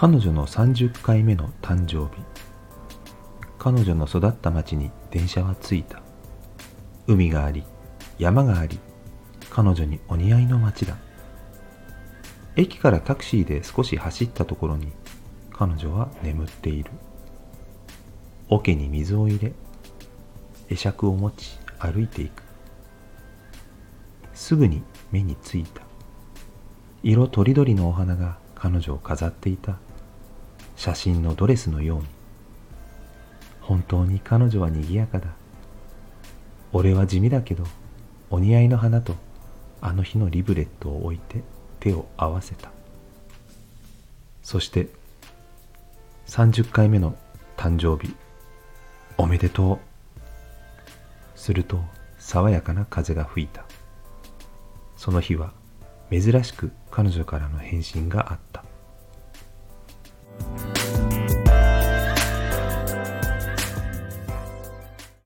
彼女の30回目の誕生日。彼女の育った町に電車は着いた。海があり山があり彼女にお似合いの町だ。駅からタクシーで少し走ったところに彼女は眠っている。桶に水を入れ会釈を持ち歩いていく。すぐに目についた。色とりどりのお花が彼女を飾っていた。写真のドレスのように。本当に彼女は賑やかだ。俺は地味だけどお似合いの花とあの日のリブレットを置いて手を合わせた。そして30回目の誕生日。おめでとう。すると爽やかな風が吹いた。その日は珍しく彼女からの返信があった。